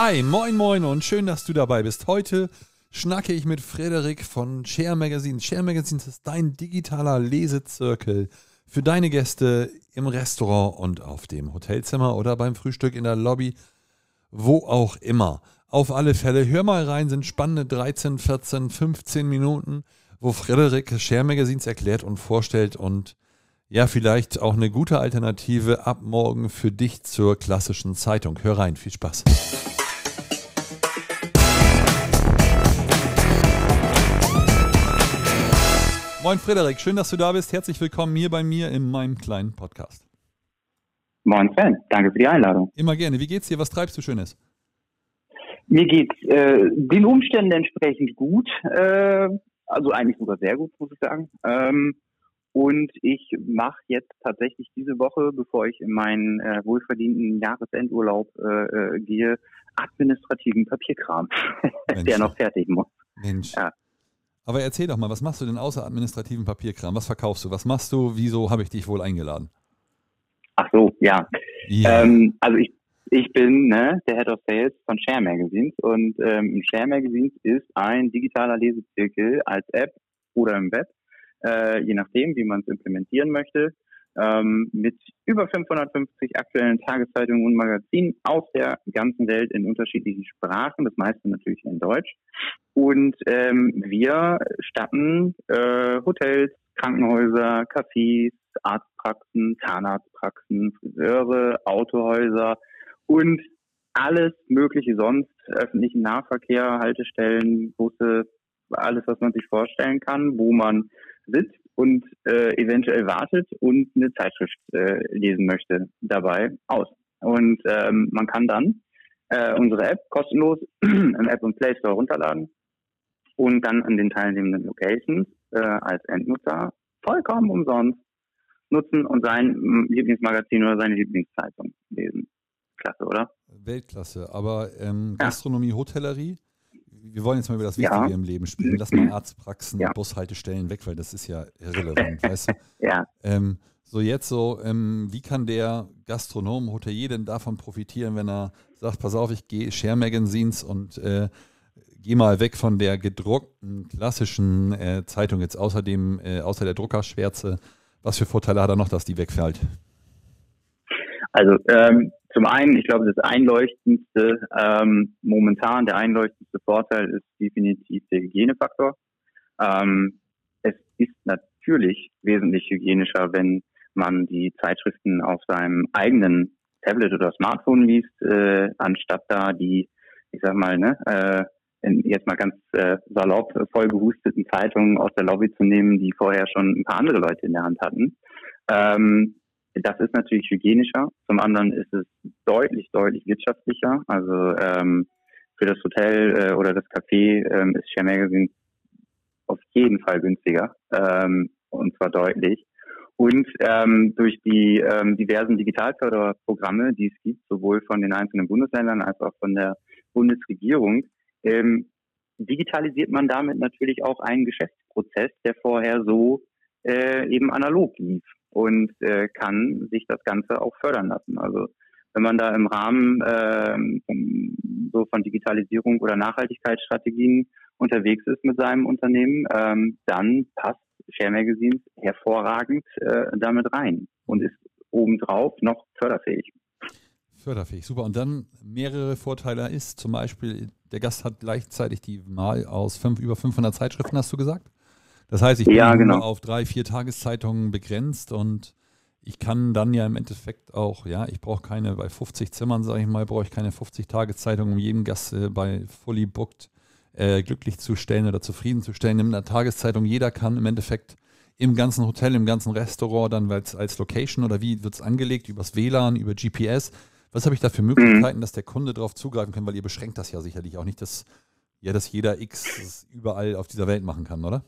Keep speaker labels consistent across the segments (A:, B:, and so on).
A: Hi, moin moin und schön, dass du dabei bist. Heute schnacke ich mit Frederik von Share Magazine. Share Magazine ist dein digitaler Lesezirkel für deine Gäste im Restaurant und auf dem Hotelzimmer oder beim Frühstück in der Lobby, wo auch immer. Auf alle Fälle, hör mal rein, sind spannende 13, 14, 15 Minuten, wo Frederik Share Magazines erklärt und vorstellt und ja, vielleicht auch eine gute Alternative ab morgen für dich zur klassischen Zeitung. Hör rein, viel Spaß. Moin Frederik, schön, dass du da bist. Herzlich willkommen hier bei mir in meinem kleinen Podcast.
B: Moin Sven, danke für die Einladung.
A: Immer gerne. Wie geht's dir? Was treibst du Schönes?
B: Mir geht's äh, den Umständen entsprechend gut. Äh, also eigentlich sogar sehr gut, muss ich sagen. Ähm, und ich mache jetzt tatsächlich diese Woche, bevor ich in meinen äh, wohlverdienten Jahresendurlaub äh, äh, gehe, administrativen Papierkram, der noch fertig muss.
A: Mensch. Ja. Aber erzähl doch mal, was machst du denn außer administrativen Papierkram? Was verkaufst du? Was machst du? Wieso habe ich dich wohl eingeladen?
B: Ach so, ja. ja. Ähm, also ich, ich bin ne, der Head of Sales von Share Magazines und ähm, Share Magazines ist ein digitaler Lesezirkel als App oder im Web, äh, je nachdem, wie man es implementieren möchte, ähm, mit über 550 aktuellen Tageszeitungen und Magazinen aus der ganzen Welt in unterschiedlichen Sprachen, das meiste natürlich in Deutsch. Und ähm, wir statten äh, Hotels, Krankenhäuser, Cafés, Arztpraxen, Zahnarztpraxen, Friseure, Autohäuser und alles mögliche sonst, öffentlichen Nahverkehr, Haltestellen, Busse, alles, was man sich vorstellen kann, wo man sitzt und äh, eventuell wartet und eine Zeitschrift äh, lesen möchte dabei aus. Und ähm, man kann dann äh, unsere App kostenlos im App und Play Store runterladen und dann an den teilnehmenden Locations äh, als Endnutzer vollkommen umsonst nutzen und sein Lieblingsmagazin oder seine Lieblingszeitung lesen. Klasse, oder?
A: Weltklasse. Aber ähm, Gastronomie, ja. Hotellerie, wir wollen jetzt mal über das Wichtige ja. im Leben sprechen. Lass mal Arztpraxen, ja. Bushaltestellen weg, weil das ist ja irrelevant, weißt du?
B: Ja.
A: Ähm, so jetzt so, ähm, wie kann der Gastronom, Hotelier denn davon profitieren, wenn er sagt, pass auf, ich gehe Share Magazines und äh, gehe mal weg von der gedruckten klassischen äh, Zeitung jetzt außerdem, äh, außer der Druckerschwärze. Was für Vorteile hat er noch, dass die wegfällt?
B: Also ähm, zum einen, ich glaube, das einleuchtendste ähm, momentan, der einleuchtendste Vorteil ist definitiv der Hygienefaktor. Ähm, es ist natürlich wesentlich hygienischer, wenn man die Zeitschriften auf seinem eigenen Tablet oder Smartphone liest, äh, anstatt da die, ich sag mal, ne, äh, jetzt mal ganz äh, salopp voll gehusteten Zeitungen aus der Lobby zu nehmen, die vorher schon ein paar andere Leute in der Hand hatten. Ähm, das ist natürlich hygienischer. Zum anderen ist es deutlich, deutlich wirtschaftlicher. Also ähm, für das Hotel äh, oder das Café ähm, ist Share Magazine auf jeden Fall günstiger ähm, und zwar deutlich. Und ähm, durch die ähm, diversen Digitalförderprogramme, die es gibt, sowohl von den einzelnen Bundesländern als auch von der Bundesregierung, ähm, digitalisiert man damit natürlich auch einen Geschäftsprozess, der vorher so äh, eben analog lief und äh, kann sich das Ganze auch fördern lassen. Also wenn man da im Rahmen äh, so von Digitalisierung oder Nachhaltigkeitsstrategien unterwegs ist mit seinem Unternehmen, ähm, dann passt Share Magazines hervorragend äh, damit rein und ist obendrauf noch förderfähig.
A: Förderfähig, super. Und dann mehrere Vorteile ist zum Beispiel, der Gast hat gleichzeitig die Wahl aus fünf, über 500 Zeitschriften, hast du gesagt? Das heißt, ich bin ja, genau. nur auf drei, vier Tageszeitungen begrenzt und ich kann dann ja im Endeffekt auch, ja, ich brauche keine, bei 50 Zimmern, sage ich mal, brauche ich keine 50 Tageszeitungen, um jeden Gast äh, bei Fully Booked äh, glücklich zu stellen oder zufriedenzustellen. In einer Tageszeitung, jeder kann im Endeffekt im ganzen Hotel, im ganzen Restaurant dann als, als Location oder wie wird es angelegt, übers WLAN, über GPS. Was habe ich da für Möglichkeiten, mhm. dass der Kunde darauf zugreifen kann, weil ihr beschränkt das ja sicherlich auch nicht, dass, ja, dass jeder X überall auf dieser Welt machen kann, oder?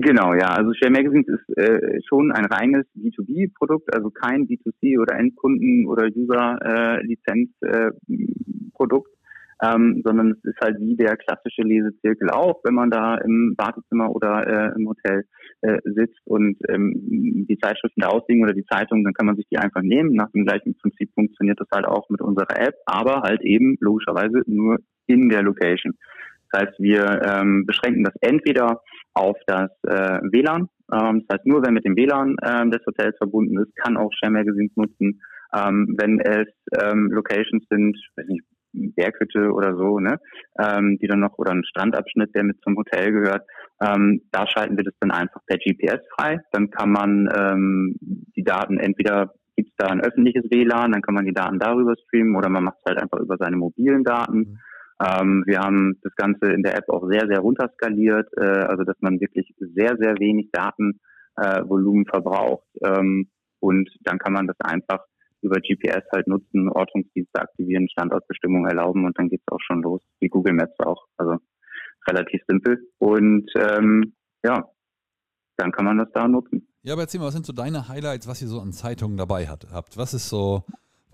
B: Genau, ja. Also Share Magazines ist äh, schon ein reines B2B-Produkt, also kein B2C oder Endkunden- oder User-Lizenz-Produkt. Äh, ähm, sondern es ist halt wie der klassische Lesezirkel auch, wenn man da im Wartezimmer oder äh, im Hotel äh, sitzt und ähm, die Zeitschriften da ausliegen oder die Zeitungen, dann kann man sich die einfach nehmen. Nach dem gleichen Prinzip funktioniert das halt auch mit unserer App, aber halt eben logischerweise nur in der Location. Das heißt, wir ähm, beschränken das entweder auf das äh, WLAN, ähm, das heißt, nur wenn mit dem WLAN ähm, des Hotels verbunden ist, kann auch Share Magazines nutzen. Ähm, wenn es ähm, Locations sind, weiß nicht, Berghütte oder so, ne, ähm, die dann noch oder ein Strandabschnitt, der mit zum Hotel gehört, ähm, da schalten wir das dann einfach per GPS frei. Dann kann man ähm, die Daten entweder gibt es da ein öffentliches WLAN, dann kann man die Daten darüber streamen oder man macht es halt einfach über seine mobilen Daten. Ähm, wir haben das Ganze in der App auch sehr, sehr runterskaliert, äh, also dass man wirklich sehr, sehr wenig Datenvolumen äh, verbraucht. Ähm, und dann kann man das einfach über GPS halt nutzen, Ortungsdienste aktivieren, Standortbestimmung erlauben und dann geht's auch schon los, wie Google Maps auch. Also relativ simpel. Und ähm, ja, dann kann man das da nutzen.
A: Ja, aber erzähl mal, was sind so deine Highlights, was ihr so an Zeitungen dabei hat, habt? Was ist so,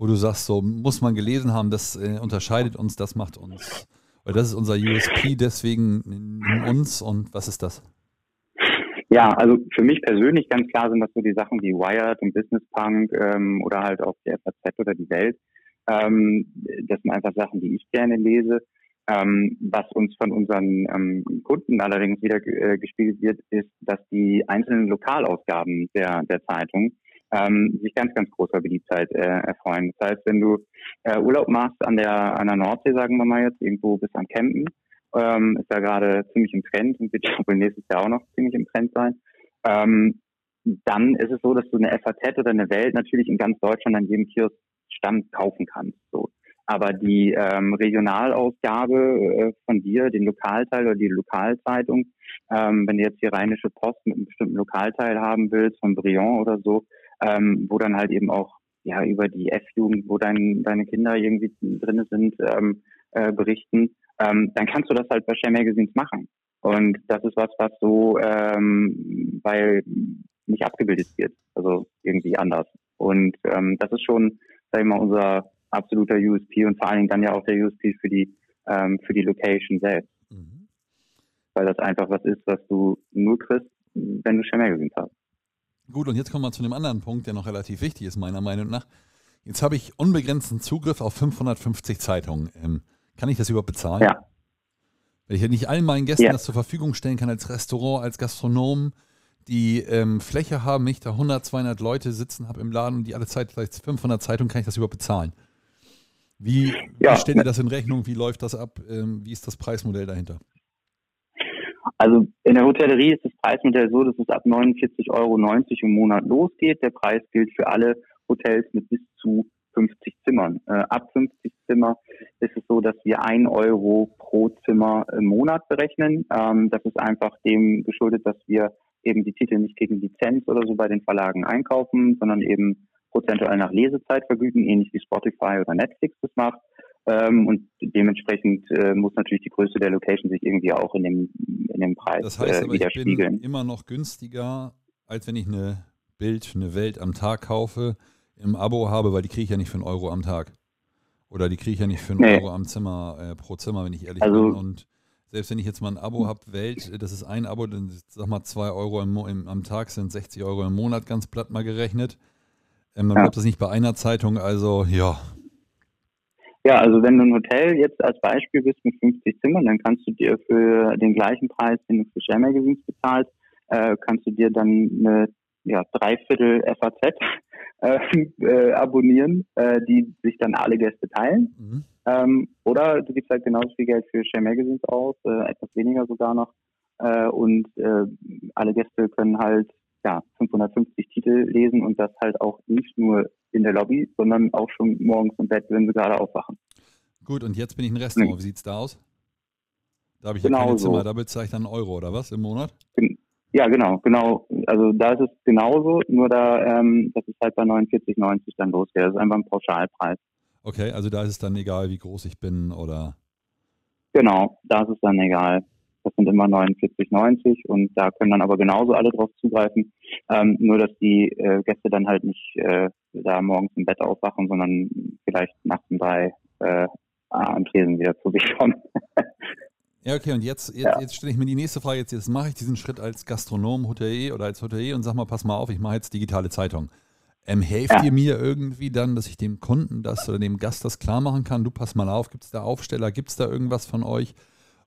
A: wo du sagst, so muss man gelesen haben, das äh, unterscheidet uns, das macht uns, weil das ist unser USP, deswegen in uns und was ist das?
B: Ja, also für mich persönlich ganz klar sind das so die Sachen wie Wired und Business Punk ähm, oder halt auch die FAZ oder die Welt. Ähm, das sind einfach Sachen, die ich gerne lese. Ähm, was uns von unseren ähm, Kunden allerdings wieder äh, gespiegelt wird, ist, dass die einzelnen Lokalausgaben der, der Zeitung ähm, sich ganz, ganz großer Beliebtheit äh, erfreuen. Das heißt, wenn du äh, Urlaub machst an der, an der Nordsee, sagen wir mal jetzt, irgendwo bis am Campen, ähm, ist da gerade ziemlich im Trend und wird wohl nächstes Jahr auch noch ziemlich im Trend sein. Ähm, dann ist es so, dass du eine FAZ oder eine Welt natürlich in ganz Deutschland an jedem Kioskstand kaufen kannst. So. Aber die ähm, Regionalausgabe äh, von dir, den Lokalteil oder die Lokalzeitung, ähm, wenn du jetzt die Rheinische Post mit einem bestimmten Lokalteil haben willst, von Briand oder so, ähm, wo dann halt eben auch ja über die F-Jugend, wo dein, deine Kinder irgendwie drin sind, ähm, äh, berichten, ähm, dann kannst du das halt bei Share Magazines machen. Und das ist was, was so ähm, bei nicht abgebildet wird, also irgendwie anders. Und ähm, das ist schon, sag ich mal, unser absoluter USP und vor allen Dingen dann ja auch der USP für die ähm, für die Location selbst. Mhm. Weil das einfach was ist, was du nur kriegst, wenn du Share Magazines hast.
A: Gut, und jetzt kommen wir zu einem anderen Punkt, der noch relativ wichtig ist, meiner Meinung nach. Jetzt habe ich unbegrenzten Zugriff auf 550 Zeitungen. Ähm, kann ich das überhaupt bezahlen?
B: Ja.
A: Weil ich ja nicht allen meinen Gästen ja. das zur Verfügung stellen kann als Restaurant, als Gastronom, die ähm, Fläche haben, ich da 100, 200 Leute sitzen habe im Laden und die alle Zeit vielleicht 500 Zeitungen, kann ich das überhaupt bezahlen? Wie, ja. wie stellt ihr das in Rechnung? Wie läuft das ab? Ähm, wie ist das Preismodell dahinter?
B: Also in der Hotellerie ist das Preismodell so, dass es ab 49,90 Euro im Monat losgeht. Der Preis gilt für alle Hotels mit bis zu 50 Zimmern. Äh, ab 50 Zimmer ist es so, dass wir ein Euro pro Zimmer im Monat berechnen. Ähm, das ist einfach dem geschuldet, dass wir eben die Titel nicht gegen Lizenz oder so bei den Verlagen einkaufen, sondern eben prozentual nach Lesezeit vergüten, ähnlich wie Spotify oder Netflix das macht. Ähm, und dementsprechend äh, muss natürlich die Größe der Location sich irgendwie auch in dem, in dem Preis
A: das heißt
B: äh, aber, widerspiegeln.
A: Ich bin immer noch günstiger, als wenn ich eine Bild, eine Welt am Tag kaufe, im Abo habe, weil die kriege ich ja nicht für einen Euro am Tag. Oder die kriege ich ja nicht für einen nee. Euro am Zimmer, äh, pro Zimmer, wenn ich ehrlich also, bin. Und selbst wenn ich jetzt mal ein Abo habe, Welt, das ist ein Abo, dann sag mal zwei Euro im, im, am Tag sind 60 Euro im Monat, ganz platt mal gerechnet. Ähm, dann ja. bleibt das nicht bei einer Zeitung, also ja.
B: Ja, also wenn du ein Hotel jetzt als Beispiel bist mit 50 Zimmern, dann kannst du dir für den gleichen Preis, den du für Share Magazines bezahlst, äh, kannst du dir dann eine ja, Dreiviertel FAZ äh, äh, abonnieren, äh, die sich dann alle Gäste teilen. Mhm. Ähm, oder du gibst halt genauso viel Geld für Share Magazines aus, äh, etwas weniger sogar noch. Äh, und alle Gäste können halt ja 550 Titel lesen und das halt auch nicht nur in der Lobby, sondern auch schon morgens im Bett, wenn sie gerade aufwachen.
A: Gut, und jetzt bin ich ein Restaurant. Wie sieht's da aus? Da habe ich genau ja keine Zimmer, da bezahle ich dann einen Euro oder was im Monat?
B: Ja, genau, genau. Also da ist es genauso, nur da, ähm, das ist halt bei 49,90 dann losgeht. Das ist einfach ein Pauschalpreis.
A: Okay, also da ist es dann egal, wie groß ich bin oder?
B: Genau, da ist es dann egal. Das sind immer 49,90 und da können dann aber genauso alle drauf zugreifen. Ähm, nur, dass die äh, Gäste dann halt nicht äh, da morgens im Bett aufwachen, sondern vielleicht nachts um drei äh, am Tresen wieder zu sich kommen.
A: Ja, okay, und jetzt, jetzt, ja. jetzt stelle ich mir die nächste Frage. Jetzt, jetzt mache ich diesen Schritt als Gastronom, Hotelier oder als Hotelier und sag mal, pass mal auf, ich mache jetzt digitale Zeitung. Ähm, helft ja. ihr mir irgendwie dann, dass ich dem Kunden das oder dem Gast das klar machen kann? Du pass mal auf, gibt es da Aufsteller, gibt es da irgendwas von euch?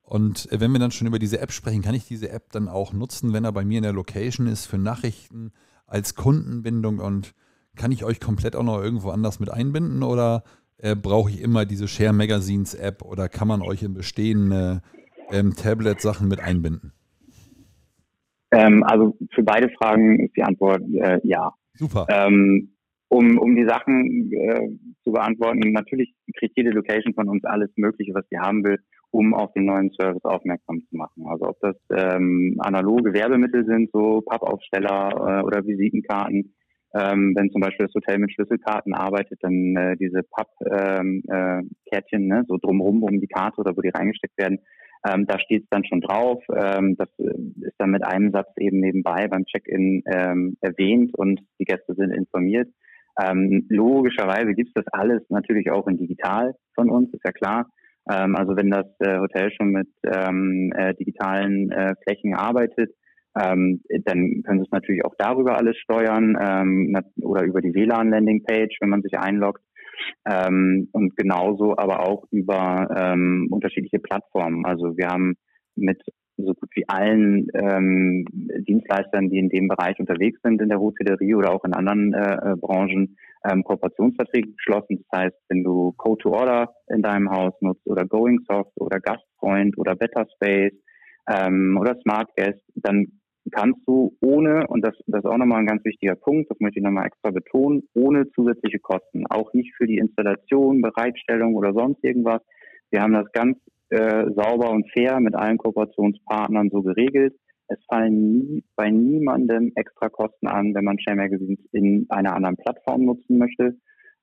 A: Und äh, wenn wir dann schon über diese App sprechen, kann ich diese App dann auch nutzen, wenn er bei mir in der Location ist, für Nachrichten als Kundenbindung und kann ich euch komplett auch noch irgendwo anders mit einbinden oder äh, brauche ich immer diese Share Magazines App oder kann man euch in bestehende ähm, Tablet-Sachen mit einbinden?
B: Ähm, also für beide Fragen ist die Antwort äh, ja.
A: Super.
B: Ähm, um, um die Sachen äh, zu beantworten, natürlich kriegt jede Location von uns alles Mögliche, was sie haben will, um auf den neuen Service aufmerksam zu machen. Also ob das ähm, analoge Werbemittel sind, so Pappaufsteller äh, oder Visitenkarten. Ähm, wenn zum Beispiel das Hotel mit Schlüsselkarten arbeitet, dann äh, diese Pappkärtchen, ähm, äh, ne, so drumherum um die Karte oder wo die reingesteckt werden, ähm, da steht es dann schon drauf. Ähm, das äh, ist dann mit einem Satz eben nebenbei beim Check-in ähm, erwähnt und die Gäste sind informiert. Ähm, logischerweise gibt es das alles natürlich auch in digital von uns, ist ja klar. Ähm, also wenn das äh, Hotel schon mit ähm, äh, digitalen äh, Flächen arbeitet, ähm, dann können Sie es natürlich auch darüber alles steuern ähm, oder über die WLAN-Landing-Page, wenn man sich einloggt. Ähm, und genauso aber auch über ähm, unterschiedliche Plattformen. Also wir haben mit so gut wie allen ähm, Dienstleistern, die in dem Bereich unterwegs sind, in der Hotellerie oder auch in anderen äh, äh Branchen, ähm, Kooperationsverträge geschlossen. Das heißt, wenn du Code to Order in deinem Haus nutzt oder Going Soft oder Gastfreund oder Better Space ähm, oder Smart Guest, dann kannst du ohne, und das, das ist auch nochmal ein ganz wichtiger Punkt, das möchte ich nochmal extra betonen, ohne zusätzliche Kosten, auch nicht für die Installation, Bereitstellung oder sonst irgendwas. Wir haben das ganz äh, sauber und fair mit allen Kooperationspartnern so geregelt. Es fallen nie, bei niemandem extra Kosten an, wenn man Share Magazines in einer anderen Plattform nutzen möchte.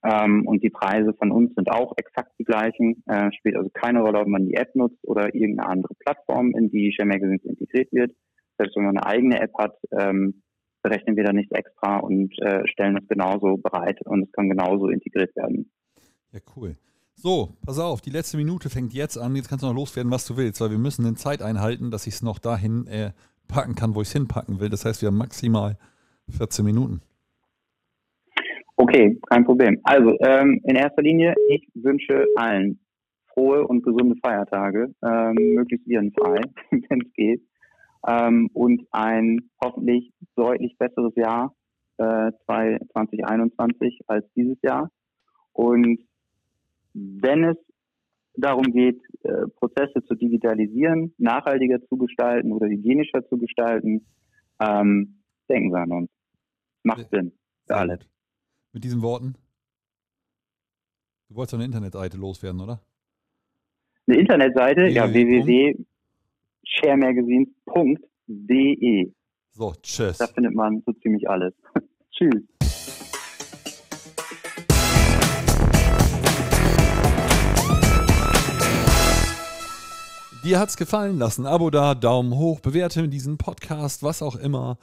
B: Ähm, und die Preise von uns sind auch exakt die gleichen. Äh, spielt also keine Rolle, ob man die App nutzt oder irgendeine andere Plattform, in die Share Magazines integriert wird selbst wenn man eine eigene App hat, ähm, berechnen wir da nichts extra und äh, stellen es genauso bereit und es kann genauso integriert werden.
A: Ja, cool. So, pass auf, die letzte Minute fängt jetzt an. Jetzt kannst du noch loswerden, was du willst, weil wir müssen eine Zeit einhalten, dass ich es noch dahin äh, packen kann, wo ich es hinpacken will. Das heißt, wir haben maximal 14 Minuten.
B: Okay, kein Problem. Also, ähm, in erster Linie, ich wünsche allen frohe und gesunde Feiertage, ähm, möglichst virenfrei, wenn es geht ähm, und ein hoffentlich deutlich besseres Jahr äh, 2021 als dieses Jahr. Und wenn es darum geht, äh, Prozesse zu digitalisieren, nachhaltiger zu gestalten oder hygienischer zu gestalten, ähm, denken Sie an uns. Macht Sinn für alle.
A: Mit diesen Worten? Du wolltest eine Internetseite loswerden, oder?
B: Eine Internetseite? Ja, www sharemagazines.de.
A: So, tschüss.
B: Da findet man so ziemlich alles. tschüss.
A: Dir hat's gefallen, lass ein Abo da, Daumen hoch, bewerte diesen Podcast, was auch immer.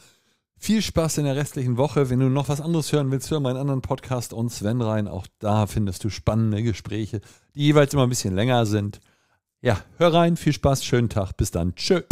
A: Viel Spaß in der restlichen Woche. Wenn du noch was anderes hören willst, hör meinen anderen Podcast und Sven rein. Auch da findest du spannende Gespräche, die jeweils immer ein bisschen länger sind. Ja, hör rein, viel Spaß, schönen Tag, bis dann. Tschö.